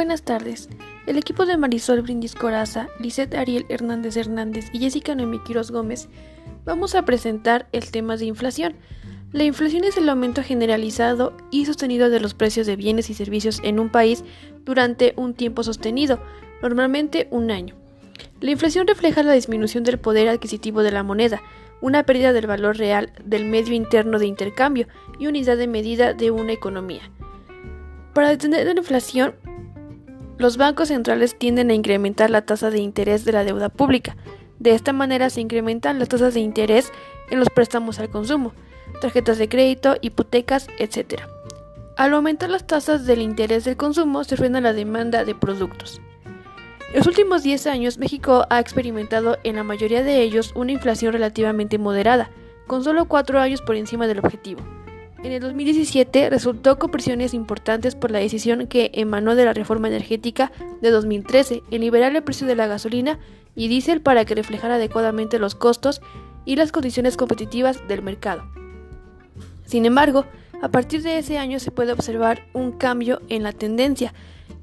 Buenas tardes. El equipo de Marisol Brindis Coraza, Lisette Ariel Hernández Hernández y Jessica Noemí Quiroz Gómez vamos a presentar el tema de inflación. La inflación es el aumento generalizado y sostenido de los precios de bienes y servicios en un país durante un tiempo sostenido, normalmente un año. La inflación refleja la disminución del poder adquisitivo de la moneda, una pérdida del valor real del medio interno de intercambio y unidad de medida de una economía. Para detener la inflación, los bancos centrales tienden a incrementar la tasa de interés de la deuda pública. De esta manera se incrementan las tasas de interés en los préstamos al consumo, tarjetas de crédito, hipotecas, etc. Al aumentar las tasas del interés del consumo se frena la demanda de productos. En los últimos 10 años, México ha experimentado en la mayoría de ellos una inflación relativamente moderada, con solo 4 años por encima del objetivo. En el 2017 resultó con presiones importantes por la decisión que emanó de la reforma energética de 2013 en liberar el precio de la gasolina y diésel para que reflejara adecuadamente los costos y las condiciones competitivas del mercado. Sin embargo, a partir de ese año se puede observar un cambio en la tendencia,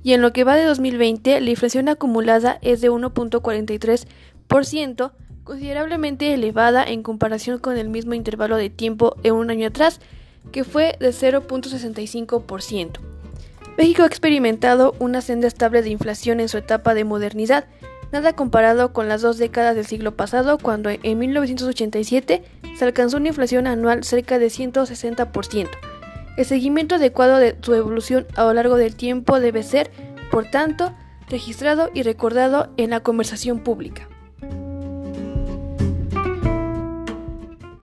y en lo que va de 2020 la inflación acumulada es de 1.43%, considerablemente elevada en comparación con el mismo intervalo de tiempo en un año atrás, que fue de 0.65%. México ha experimentado una senda estable de inflación en su etapa de modernidad, nada comparado con las dos décadas del siglo pasado, cuando en 1987 se alcanzó una inflación anual cerca de 160%. El seguimiento adecuado de su evolución a lo largo del tiempo debe ser, por tanto, registrado y recordado en la conversación pública.